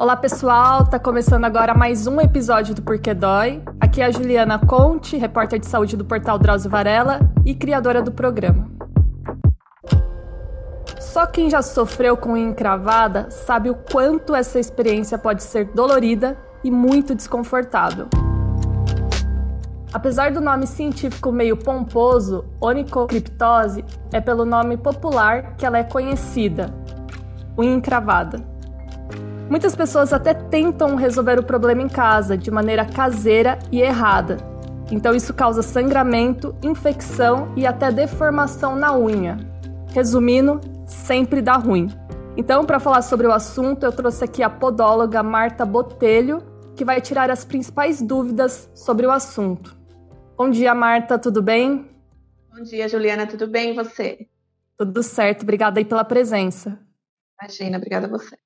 Olá pessoal, tá começando agora mais um episódio do Porquê Dói. Aqui é a Juliana Conte, repórter de saúde do portal Drauzio Varela e criadora do programa. Só quem já sofreu com encravada sabe o quanto essa experiência pode ser dolorida e muito desconfortável. Apesar do nome científico meio pomposo, onicocriptose é pelo nome popular que ela é conhecida, unha encravada. Muitas pessoas até tentam resolver o problema em casa de maneira caseira e errada. Então isso causa sangramento, infecção e até deformação na unha. Resumindo, sempre dá ruim. Então, para falar sobre o assunto, eu trouxe aqui a podóloga Marta Botelho, que vai tirar as principais dúvidas sobre o assunto. Bom dia, Marta, tudo bem? Bom dia, Juliana, tudo bem e você? Tudo certo, obrigada aí pela presença. Imagina, obrigada a você.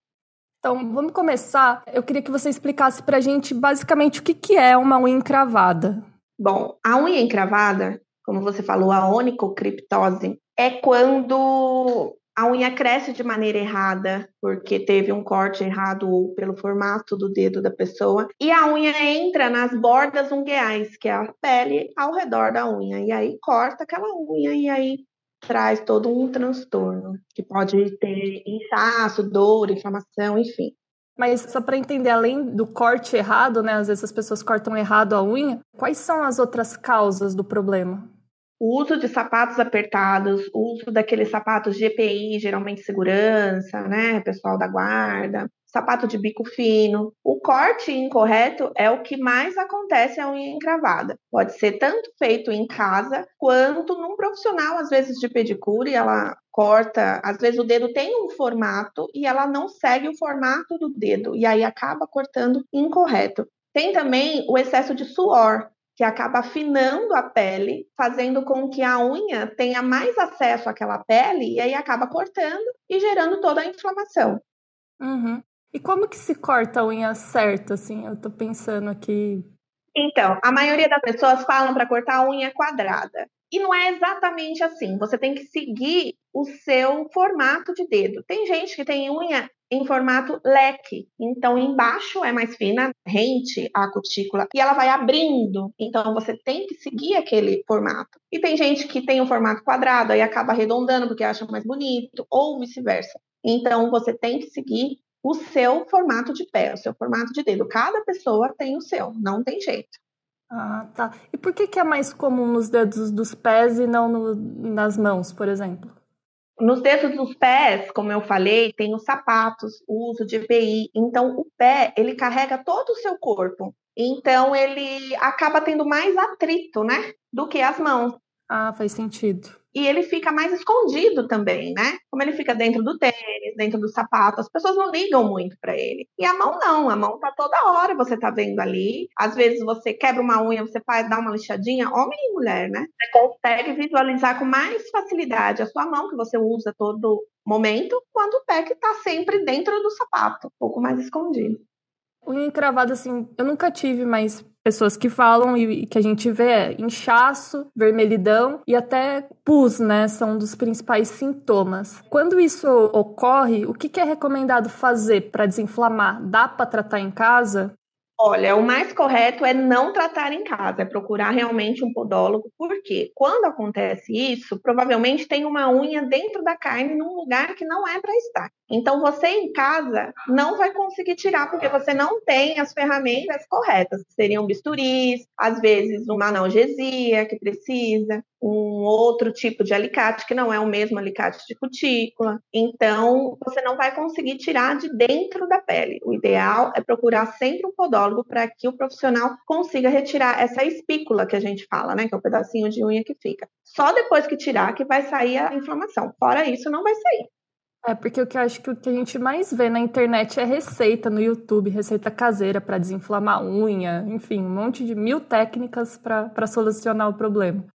Então, vamos começar. Eu queria que você explicasse para a gente basicamente o que, que é uma unha encravada. Bom, a unha encravada, como você falou, a onicocriptose, é quando a unha cresce de maneira errada, porque teve um corte errado ou pelo formato do dedo da pessoa, e a unha entra nas bordas ungueais, que é a pele ao redor da unha, e aí corta aquela unha, e aí traz todo um transtorno, que pode ter inchaço, dor, inflamação, enfim. Mas só para entender, além do corte errado, né? Às vezes as pessoas cortam errado a unha. Quais são as outras causas do problema? O uso de sapatos apertados, o uso daqueles sapatos GPI, geralmente segurança, né? Pessoal da guarda, sapato de bico fino. O corte incorreto é o que mais acontece a unha encravada. Pode ser tanto feito em casa quanto num profissional, às vezes de pedicure, ela corta, às vezes o dedo tem um formato e ela não segue o formato do dedo e aí acaba cortando incorreto. Tem também o excesso de suor, que acaba afinando a pele, fazendo com que a unha tenha mais acesso àquela pele e aí acaba cortando e gerando toda a inflamação. Uhum. E como que se corta a unha certa, assim? Eu tô pensando aqui. Então, a maioria das pessoas falam para cortar a unha quadrada. E não é exatamente assim. Você tem que seguir o seu formato de dedo. Tem gente que tem unha em formato leque. Então, embaixo é mais fina, rente a cutícula, e ela vai abrindo. Então, você tem que seguir aquele formato. E tem gente que tem um formato quadrado, aí acaba arredondando porque acha mais bonito, ou vice-versa. Então, você tem que seguir o seu formato de pé, o seu formato de dedo. Cada pessoa tem o seu, não tem jeito. Ah, tá. E por que, que é mais comum nos dedos dos pés e não no, nas mãos, por exemplo? Nos dedos dos pés, como eu falei, tem os sapatos, o uso de EPI. Então, o pé, ele carrega todo o seu corpo. Então, ele acaba tendo mais atrito, né? Do que as mãos. Ah, faz sentido e ele fica mais escondido também, né? Como ele fica dentro do tênis, dentro do sapato, as pessoas não ligam muito para ele. E a mão não, a mão tá toda hora você tá vendo ali. Às vezes você quebra uma unha, você faz, dá uma lixadinha, homem e mulher, né? Você consegue visualizar com mais facilidade a sua mão que você usa todo momento, quando o pé que tá sempre dentro do sapato, um pouco mais escondido. Unha encravada, assim, eu nunca tive, mas pessoas que falam e que a gente vê é inchaço, vermelhidão e até pus, né? São dos principais sintomas. Quando isso ocorre, o que é recomendado fazer para desinflamar? Dá para tratar em casa? Olha, o mais correto é não tratar em casa, é procurar realmente um podólogo, porque quando acontece isso, provavelmente tem uma unha dentro da carne num lugar que não é para estar. Então você em casa não vai conseguir tirar porque você não tem as ferramentas corretas, que seriam bisturis, às vezes uma analgesia que precisa, um outro tipo de alicate que não é o mesmo alicate de cutícula. Então, você não vai conseguir tirar de dentro da pele. O ideal é procurar sempre um podólogo para que o profissional consiga retirar essa espícula que a gente fala, né, que é o pedacinho de unha que fica. Só depois que tirar que vai sair a inflamação. Fora isso, não vai sair. É, porque o que eu acho que o que a gente mais vê na internet é receita no YouTube, receita caseira para desinflamar unha, enfim, um monte de mil técnicas para solucionar o problema.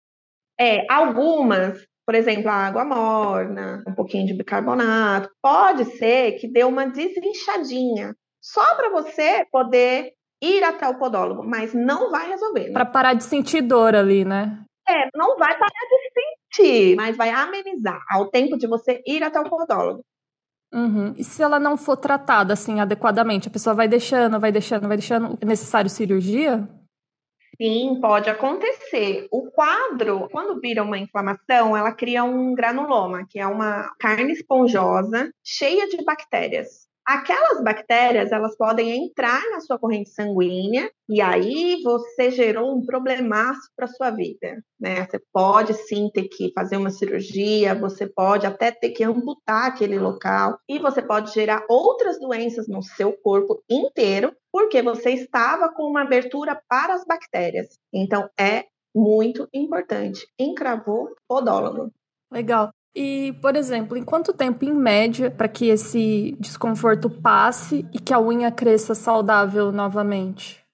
É, algumas, por exemplo, a água morna, um pouquinho de bicarbonato, pode ser que dê uma desinchadinha, só para você poder ir até o podólogo, mas não vai resolver. Né? Para parar de sentir dor ali, né? É, não vai parar de sentir, mas vai amenizar ao tempo de você ir até o podólogo. Uhum. E se ela não for tratada assim adequadamente, a pessoa vai deixando, vai deixando, vai deixando, é necessário cirurgia? Sim, pode acontecer. O quadro, quando vira uma inflamação, ela cria um granuloma, que é uma carne esponjosa cheia de bactérias. Aquelas bactérias, elas podem entrar na sua corrente sanguínea e aí você gerou um problemaço para sua vida, né? Você pode sim ter que fazer uma cirurgia, você pode até ter que amputar aquele local e você pode gerar outras doenças no seu corpo inteiro porque você estava com uma abertura para as bactérias. Então é muito importante. Encravou podólogo. Legal. E, por exemplo, em quanto tempo, em média, para que esse desconforto passe e que a unha cresça saudável novamente?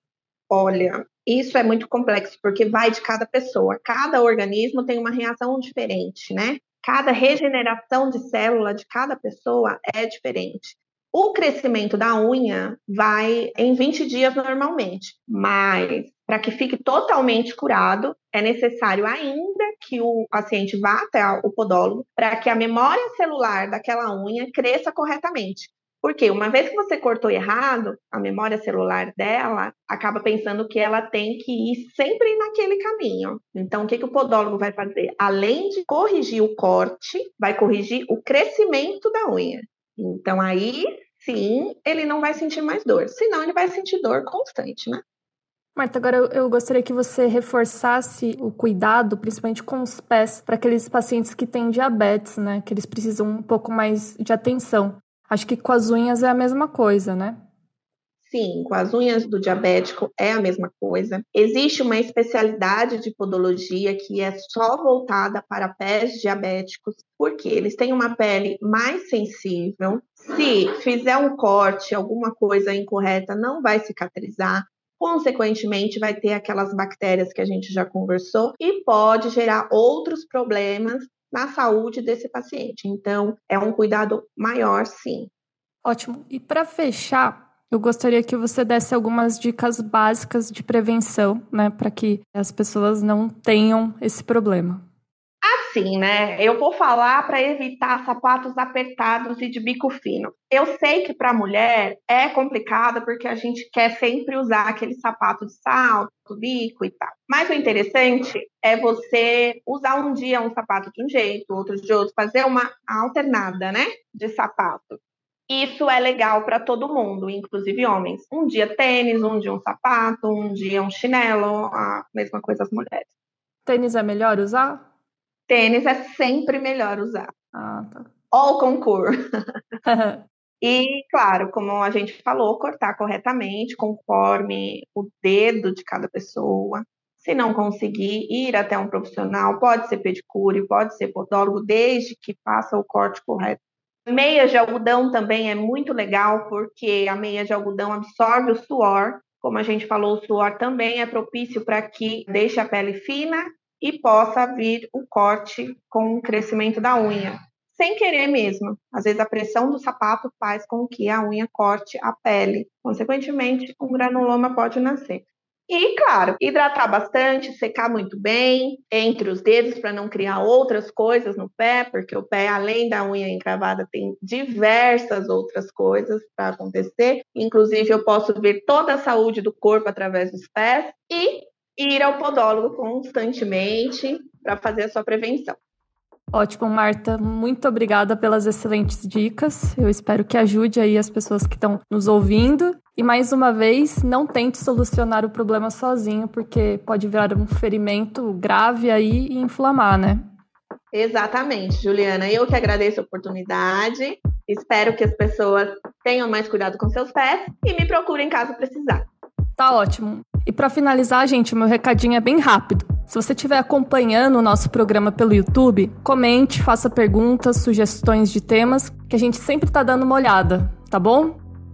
Olha, isso é muito complexo, porque vai de cada pessoa. Cada organismo tem uma reação diferente, né? Cada regeneração de célula de cada pessoa é diferente. O crescimento da unha vai em 20 dias normalmente, mas para que fique totalmente curado, é necessário ainda que o paciente vá até o podólogo para que a memória celular daquela unha cresça corretamente. Porque uma vez que você cortou errado, a memória celular dela acaba pensando que ela tem que ir sempre naquele caminho. Então, o que, que o podólogo vai fazer? Além de corrigir o corte, vai corrigir o crescimento da unha. Então, aí sim, ele não vai sentir mais dor. Senão, ele vai sentir dor constante, né? Marta, agora eu, gostaria que você reforçasse o cuidado, principalmente com os pés, para aqueles pacientes que têm diabetes, né? Que eles precisam um pouco mais de atenção. Acho que com as unhas é a mesma coisa, né? Sim, as unhas do diabético é a mesma coisa. Existe uma especialidade de podologia que é só voltada para pés diabéticos, porque eles têm uma pele mais sensível. Se fizer um corte, alguma coisa incorreta, não vai cicatrizar consequentemente vai ter aquelas bactérias que a gente já conversou e pode gerar outros problemas na saúde desse paciente. Então, é um cuidado maior, sim. Ótimo. E para fechar, eu gostaria que você desse algumas dicas básicas de prevenção, né, para que as pessoas não tenham esse problema assim, né? Eu vou falar para evitar sapatos apertados e de bico fino. Eu sei que para mulher é complicado porque a gente quer sempre usar aquele sapato de salto, bico e tal. Mas o interessante é você usar um dia um sapato de um jeito, outro de outro, fazer uma alternada, né? De sapato. Isso é legal para todo mundo, inclusive homens. Um dia tênis, um dia um sapato, um dia um chinelo, a mesma coisa as mulheres. Tênis é melhor usar? tênis é sempre melhor usar. Ah, tá. Com cor. e, claro, como a gente falou, cortar corretamente, conforme o dedo de cada pessoa. Se não conseguir, ir até um profissional, pode ser pedicure, pode ser podólogo, desde que faça o corte correto. Meia de algodão também é muito legal, porque a meia de algodão absorve o suor. Como a gente falou, o suor também é propício para que deixe a pele fina e possa vir o corte com o crescimento da unha, sem querer mesmo. Às vezes a pressão do sapato faz com que a unha corte a pele, consequentemente, um granuloma pode nascer. E, claro, hidratar bastante, secar muito bem entre os dedos para não criar outras coisas no pé, porque o pé, além da unha encravada, tem diversas outras coisas para acontecer. Inclusive, eu posso ver toda a saúde do corpo através dos pés. E ir ao podólogo constantemente para fazer a sua prevenção. Ótimo, Marta. Muito obrigada pelas excelentes dicas. Eu espero que ajude aí as pessoas que estão nos ouvindo. E mais uma vez, não tente solucionar o problema sozinho, porque pode virar um ferimento grave aí e inflamar, né? Exatamente, Juliana. Eu que agradeço a oportunidade. Espero que as pessoas tenham mais cuidado com seus pés e me procurem caso precisar. Tá ótimo. E para finalizar, gente, meu recadinho é bem rápido. Se você estiver acompanhando o nosso programa pelo YouTube, comente, faça perguntas, sugestões de temas, que a gente sempre está dando uma olhada, tá bom?